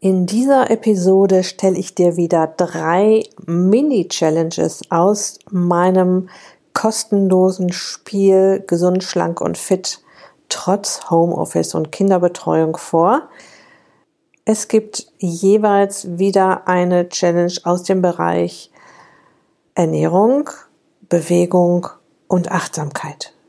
In dieser Episode stelle ich dir wieder drei Mini-Challenges aus meinem kostenlosen Spiel Gesund, Schlank und Fit trotz Homeoffice und Kinderbetreuung vor. Es gibt jeweils wieder eine Challenge aus dem Bereich Ernährung, Bewegung und Achtsamkeit.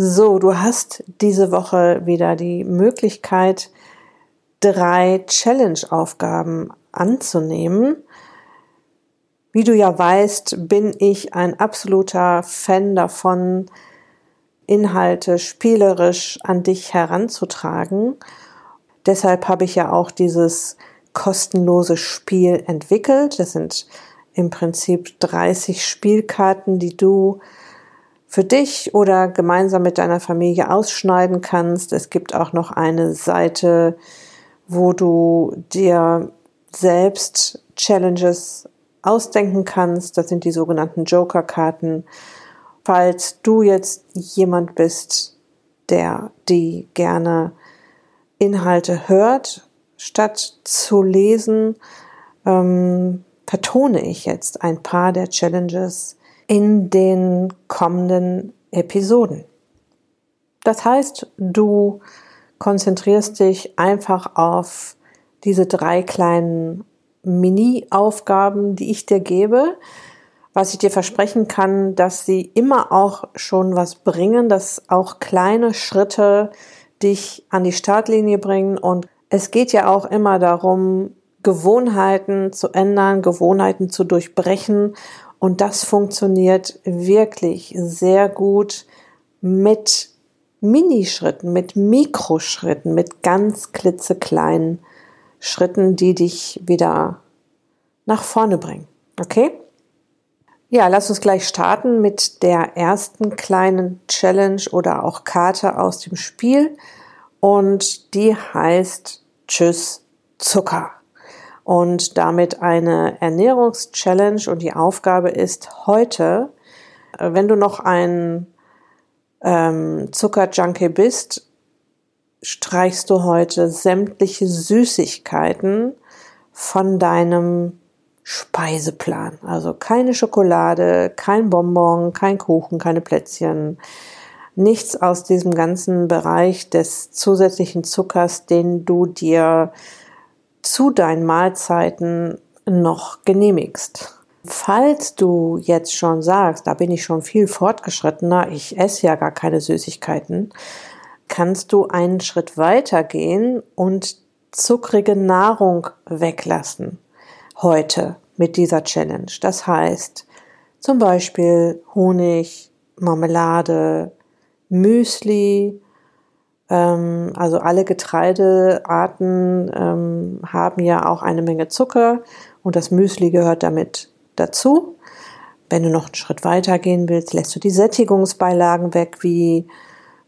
So, du hast diese Woche wieder die Möglichkeit, drei Challenge-Aufgaben anzunehmen. Wie du ja weißt, bin ich ein absoluter Fan davon, Inhalte spielerisch an dich heranzutragen. Deshalb habe ich ja auch dieses kostenlose Spiel entwickelt. Das sind im Prinzip 30 Spielkarten, die du für dich oder gemeinsam mit deiner Familie ausschneiden kannst. Es gibt auch noch eine Seite, wo du dir selbst Challenges ausdenken kannst. Das sind die sogenannten Joker-Karten. Falls du jetzt jemand bist, der die gerne Inhalte hört, statt zu lesen, ähm, vertone ich jetzt ein paar der Challenges in den kommenden Episoden. Das heißt, du konzentrierst dich einfach auf diese drei kleinen Mini-Aufgaben, die ich dir gebe, was ich dir versprechen kann, dass sie immer auch schon was bringen, dass auch kleine Schritte dich an die Startlinie bringen. Und es geht ja auch immer darum, Gewohnheiten zu ändern, Gewohnheiten zu durchbrechen und das funktioniert wirklich sehr gut mit Minischritten, mit Mikroschritten, mit ganz klitzekleinen Schritten, die dich wieder nach vorne bringen. Okay? Ja, lass uns gleich starten mit der ersten kleinen Challenge oder auch Karte aus dem Spiel. Und die heißt Tschüss Zucker und damit eine Ernährungschallenge und die Aufgabe ist heute, äh, wenn du noch ein ähm, Zuckerjunkie bist, streichst du heute sämtliche Süßigkeiten von deinem Speiseplan. Also keine Schokolade, kein Bonbon, kein Kuchen, keine Plätzchen. Nichts aus diesem ganzen Bereich des zusätzlichen Zuckers, den du dir zu deinen Mahlzeiten noch genehmigst. Falls du jetzt schon sagst, da bin ich schon viel fortgeschrittener, ich esse ja gar keine Süßigkeiten, kannst du einen Schritt weiter gehen und zuckrige Nahrung weglassen. Heute mit dieser Challenge. Das heißt, zum Beispiel Honig, Marmelade, Müsli, also alle Getreidearten ähm, haben ja auch eine Menge Zucker und das Müsli gehört damit dazu. Wenn du noch einen Schritt weiter gehen willst, lässt du die Sättigungsbeilagen weg wie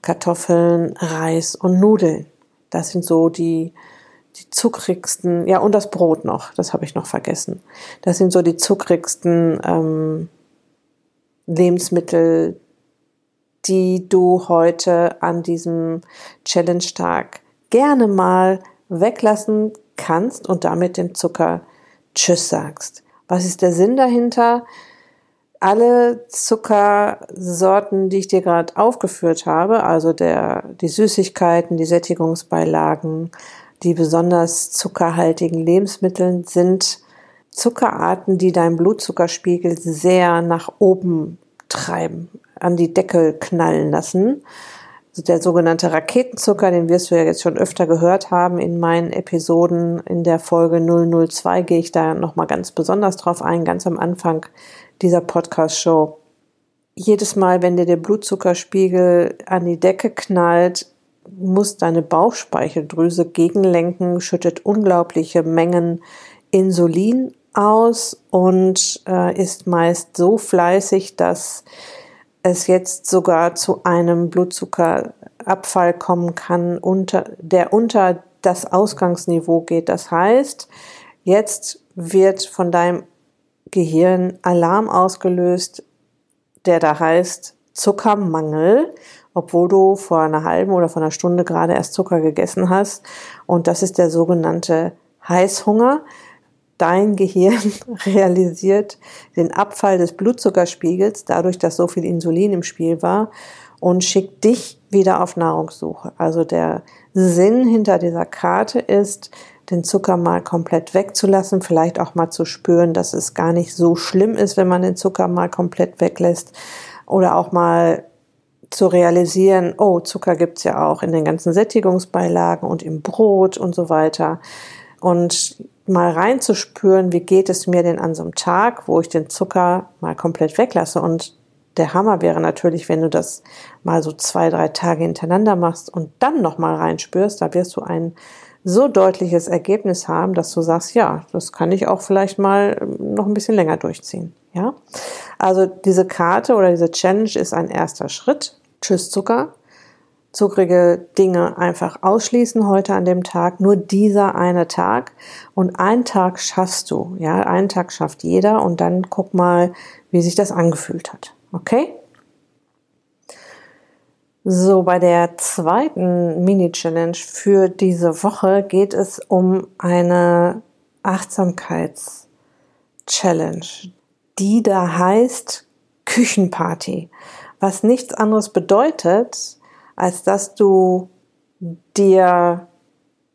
Kartoffeln, Reis und Nudeln. Das sind so die, die zuckrigsten, ja, und das Brot noch, das habe ich noch vergessen. Das sind so die zuckrigsten ähm, Lebensmittel, die du heute an diesem Challenge-Tag gerne mal weglassen kannst und damit dem Zucker Tschüss sagst. Was ist der Sinn dahinter? Alle Zuckersorten, die ich dir gerade aufgeführt habe, also der, die Süßigkeiten, die Sättigungsbeilagen, die besonders zuckerhaltigen Lebensmittel sind Zuckerarten, die deinen Blutzuckerspiegel sehr nach oben treiben an die Decke knallen lassen. Also der sogenannte Raketenzucker, den wirst du ja jetzt schon öfter gehört haben in meinen Episoden. In der Folge 002 gehe ich da nochmal ganz besonders drauf ein, ganz am Anfang dieser Podcast-Show. Jedes Mal, wenn dir der Blutzuckerspiegel an die Decke knallt, muss deine Bauchspeicheldrüse gegenlenken, schüttet unglaubliche Mengen Insulin aus und äh, ist meist so fleißig, dass es jetzt sogar zu einem Blutzuckerabfall kommen kann, unter, der unter das Ausgangsniveau geht. Das heißt, jetzt wird von deinem Gehirn Alarm ausgelöst, der da heißt Zuckermangel, obwohl du vor einer halben oder vor einer Stunde gerade erst Zucker gegessen hast. Und das ist der sogenannte Heißhunger. Dein Gehirn realisiert den Abfall des Blutzuckerspiegels, dadurch, dass so viel Insulin im Spiel war, und schickt dich wieder auf Nahrungssuche. Also der Sinn hinter dieser Karte ist, den Zucker mal komplett wegzulassen, vielleicht auch mal zu spüren, dass es gar nicht so schlimm ist, wenn man den Zucker mal komplett weglässt oder auch mal zu realisieren, oh, Zucker gibt's ja auch in den ganzen Sättigungsbeilagen und im Brot und so weiter. Und mal reinzuspüren, wie geht es mir denn an so einem Tag, wo ich den Zucker mal komplett weglasse. Und der Hammer wäre natürlich, wenn du das mal so zwei, drei Tage hintereinander machst und dann nochmal reinspürst, da wirst du ein so deutliches Ergebnis haben, dass du sagst, ja, das kann ich auch vielleicht mal noch ein bisschen länger durchziehen. Ja, also diese Karte oder diese Challenge ist ein erster Schritt. Tschüss Zucker. Zuckrige Dinge einfach ausschließen heute an dem Tag. Nur dieser eine Tag. Und einen Tag schaffst du. Ja, einen Tag schafft jeder. Und dann guck mal, wie sich das angefühlt hat. Okay? So, bei der zweiten Mini-Challenge für diese Woche geht es um eine Achtsamkeits-Challenge, die da heißt Küchenparty, was nichts anderes bedeutet, als dass du dir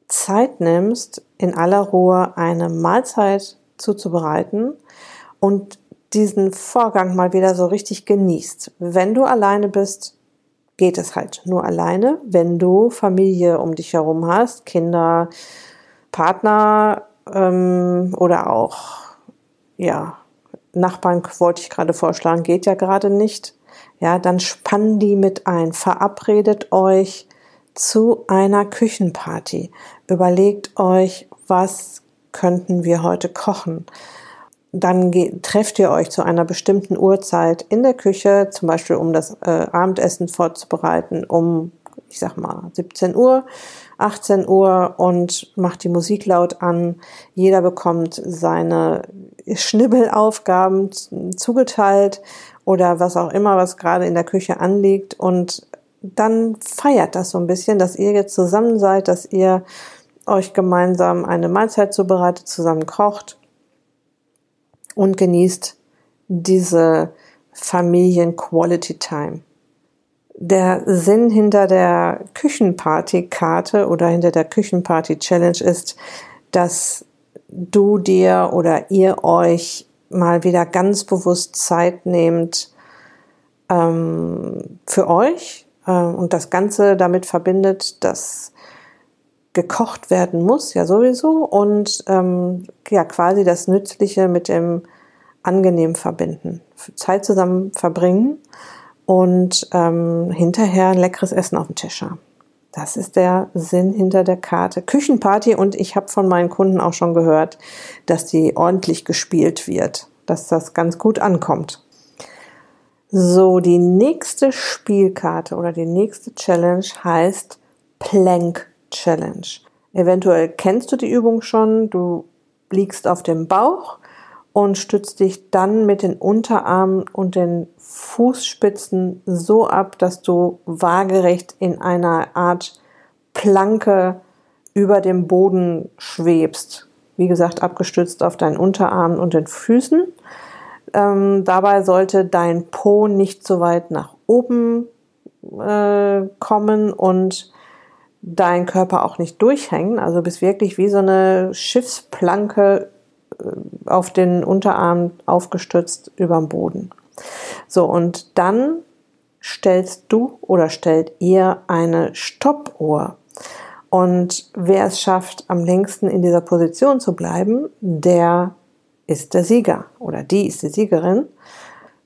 Zeit nimmst, in aller Ruhe eine Mahlzeit zuzubereiten und diesen Vorgang mal wieder so richtig genießt. Wenn du alleine bist, geht es halt nur alleine. Wenn du Familie um dich herum hast, Kinder, Partner ähm, oder auch ja Nachbarn wollte ich gerade vorschlagen, geht ja gerade nicht. Ja, dann spann die mit ein. Verabredet euch zu einer Küchenparty. Überlegt euch, was könnten wir heute kochen dann trefft ihr euch zu einer bestimmten Uhrzeit in der Küche, zum Beispiel um das äh, Abendessen vorzubereiten, um, ich sag mal, 17 Uhr, 18 Uhr und macht die Musik laut an. Jeder bekommt seine Schnibbelaufgaben zugeteilt oder was auch immer, was gerade in der Küche anliegt und dann feiert das so ein bisschen, dass ihr jetzt zusammen seid, dass ihr euch gemeinsam eine Mahlzeit zubereitet, zusammen kocht und genießt diese Familien-Quality-Time. Der Sinn hinter der Küchenparty-Karte oder hinter der Küchenparty-Challenge ist, dass du dir oder ihr euch mal wieder ganz bewusst Zeit nehmt ähm, für euch äh, und das Ganze damit verbindet, dass gekocht werden muss, ja sowieso, und ähm, ja quasi das Nützliche mit dem Angenehm verbinden. Zeit zusammen verbringen und ähm, hinterher ein leckeres Essen auf dem Tisch haben. Das ist der Sinn hinter der Karte. Küchenparty und ich habe von meinen Kunden auch schon gehört, dass die ordentlich gespielt wird, dass das ganz gut ankommt. So, die nächste Spielkarte oder die nächste Challenge heißt Plank Challenge. Eventuell kennst du die Übung schon. Du liegst auf dem Bauch und stützt dich dann mit den Unterarmen und den Fußspitzen so ab, dass du waagerecht in einer Art Planke über dem Boden schwebst. Wie gesagt, abgestützt auf deinen Unterarmen und den Füßen. Ähm, dabei sollte dein Po nicht so weit nach oben äh, kommen und dein Körper auch nicht durchhängen. Also bist wirklich wie so eine Schiffsplanke äh, auf den Unterarm aufgestützt überm Boden. So, und dann stellst du oder stellt ihr eine Stoppuhr. Und wer es schafft, am längsten in dieser Position zu bleiben, der ist der Sieger oder die ist die Siegerin.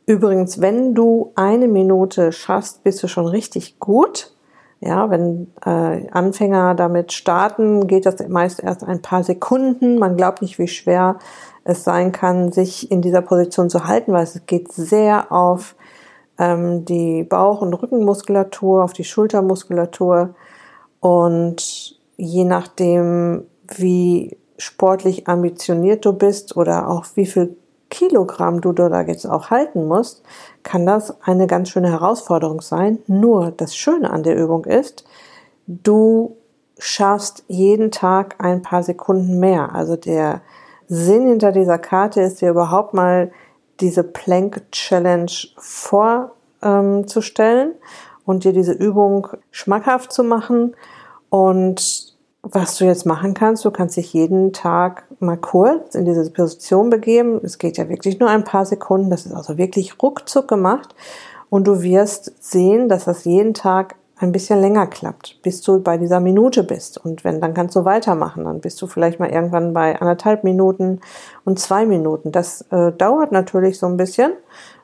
Übrigens, wenn du eine Minute schaffst, bist du schon richtig gut. Ja, wenn äh, Anfänger damit starten, geht das meist erst ein paar Sekunden. Man glaubt nicht, wie schwer es sein kann, sich in dieser Position zu halten, weil es geht sehr auf ähm, die Bauch- und Rückenmuskulatur, auf die Schultermuskulatur. Und je nachdem, wie sportlich ambitioniert du bist oder auch wie viel Kilogramm du da jetzt auch halten musst, kann das eine ganz schöne Herausforderung sein. Nur das Schöne an der Übung ist, du schaffst jeden Tag ein paar Sekunden mehr. Also der Sinn hinter dieser Karte ist dir überhaupt mal diese Plank Challenge vorzustellen ähm, und dir diese Übung schmackhaft zu machen und was du jetzt machen kannst, du kannst dich jeden Tag mal kurz in diese Position begeben. Es geht ja wirklich nur ein paar Sekunden. Das ist also wirklich ruckzuck gemacht. Und du wirst sehen, dass das jeden Tag ein bisschen länger klappt, bis du bei dieser Minute bist. Und wenn, dann kannst du weitermachen. Dann bist du vielleicht mal irgendwann bei anderthalb Minuten und zwei Minuten. Das äh, dauert natürlich so ein bisschen,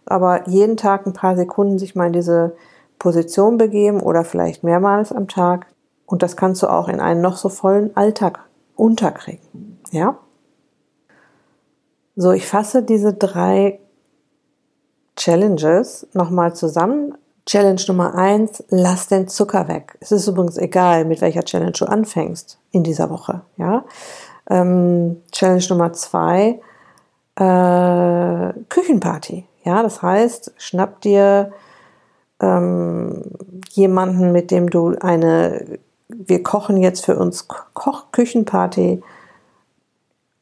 aber jeden Tag ein paar Sekunden sich mal in diese Position begeben oder vielleicht mehrmals am Tag, und das kannst du auch in einen noch so vollen Alltag unterkriegen. Ja? So, ich fasse diese drei Challenges nochmal zusammen. Challenge Nummer eins, lass den Zucker weg. Es ist übrigens egal, mit welcher Challenge du anfängst in dieser Woche. Ja? Ähm, Challenge Nummer zwei, äh, Küchenparty. Ja, das heißt, schnapp dir ähm, jemanden, mit dem du eine wir kochen jetzt für uns Koch Küchenparty.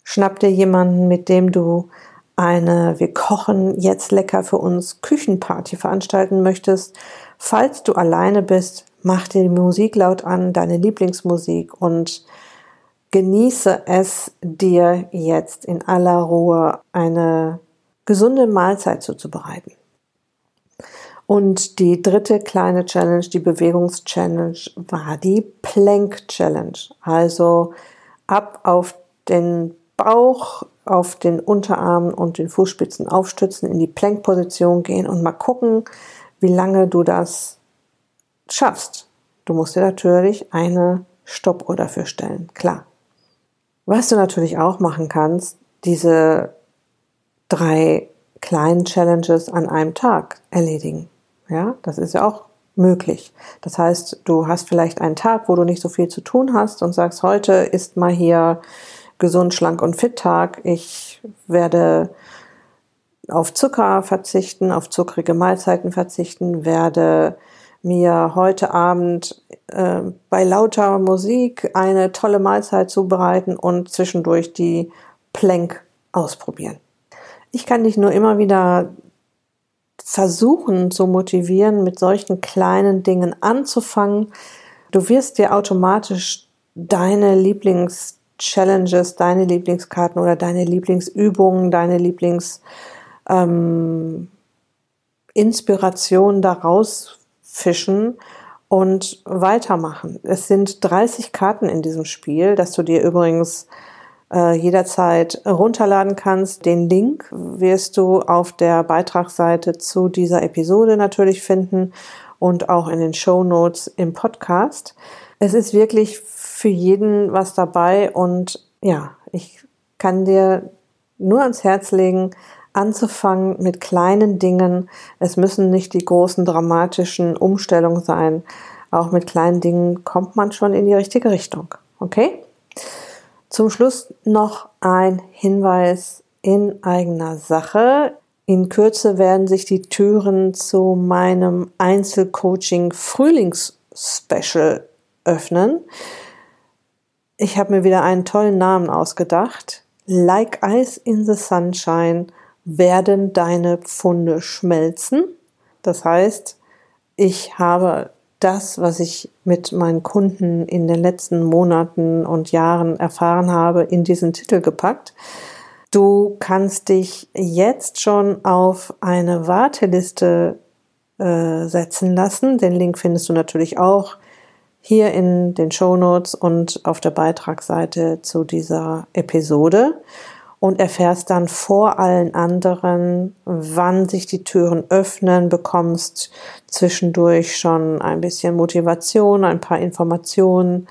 Schnapp dir jemanden, mit dem du eine Wir kochen jetzt lecker für uns Küchenparty veranstalten möchtest. Falls du alleine bist, mach dir die Musik laut an, deine Lieblingsmusik und genieße es dir jetzt in aller Ruhe eine gesunde Mahlzeit zuzubereiten. Und die dritte kleine Challenge, die Bewegungs-Challenge, war die Plank-Challenge. Also ab auf den Bauch, auf den Unterarmen und den Fußspitzen aufstützen, in die Plank-Position gehen und mal gucken, wie lange du das schaffst. Du musst dir natürlich eine Stoppuhr dafür stellen, klar. Was du natürlich auch machen kannst, diese drei kleinen Challenges an einem Tag erledigen. Ja, das ist ja auch möglich. Das heißt, du hast vielleicht einen Tag, wo du nicht so viel zu tun hast und sagst, heute ist mal hier gesund, schlank und fit Tag. Ich werde auf Zucker verzichten, auf zuckrige Mahlzeiten verzichten, werde mir heute Abend äh, bei lauter Musik eine tolle Mahlzeit zubereiten und zwischendurch die Plank ausprobieren. Ich kann dich nur immer wieder versuchen zu motivieren, mit solchen kleinen Dingen anzufangen. Du wirst dir automatisch deine Lieblings-Challenges, deine Lieblingskarten oder deine Lieblingsübungen, deine Lieblingsinspirationen ähm, daraus fischen und weitermachen. Es sind 30 Karten in diesem Spiel, das du dir übrigens jederzeit runterladen kannst. Den Link wirst du auf der Beitragsseite zu dieser Episode natürlich finden und auch in den Show Notes im Podcast. Es ist wirklich für jeden was dabei und ja, ich kann dir nur ans Herz legen, anzufangen mit kleinen Dingen. Es müssen nicht die großen dramatischen Umstellungen sein. Auch mit kleinen Dingen kommt man schon in die richtige Richtung. Okay? Zum Schluss noch ein Hinweis in eigener Sache. In Kürze werden sich die Türen zu meinem Einzelcoaching Frühlingsspecial öffnen. Ich habe mir wieder einen tollen Namen ausgedacht. Like Ice in the Sunshine werden deine Pfunde schmelzen. Das heißt, ich habe das, was ich mit meinen Kunden in den letzten Monaten und Jahren erfahren habe, in diesen Titel gepackt. Du kannst dich jetzt schon auf eine Warteliste äh, setzen lassen. Den Link findest du natürlich auch hier in den Show Notes und auf der Beitragsseite zu dieser Episode. Und erfährst dann vor allen anderen, wann sich die Türen öffnen, bekommst zwischendurch schon ein bisschen Motivation, ein paar Informationen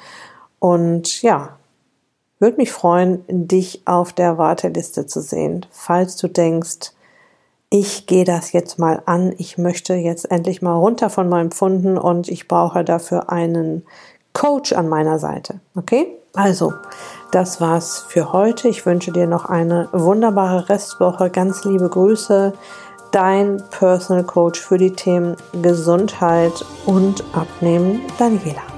und ja, würde mich freuen, dich auf der Warteliste zu sehen, falls du denkst, ich gehe das jetzt mal an, ich möchte jetzt endlich mal runter von meinem Pfunden und ich brauche dafür einen Coach an meiner Seite. Okay? Also, das war's für heute. Ich wünsche dir noch eine wunderbare Restwoche. Ganz liebe Grüße. Dein Personal Coach für die Themen Gesundheit und Abnehmen, Daniela.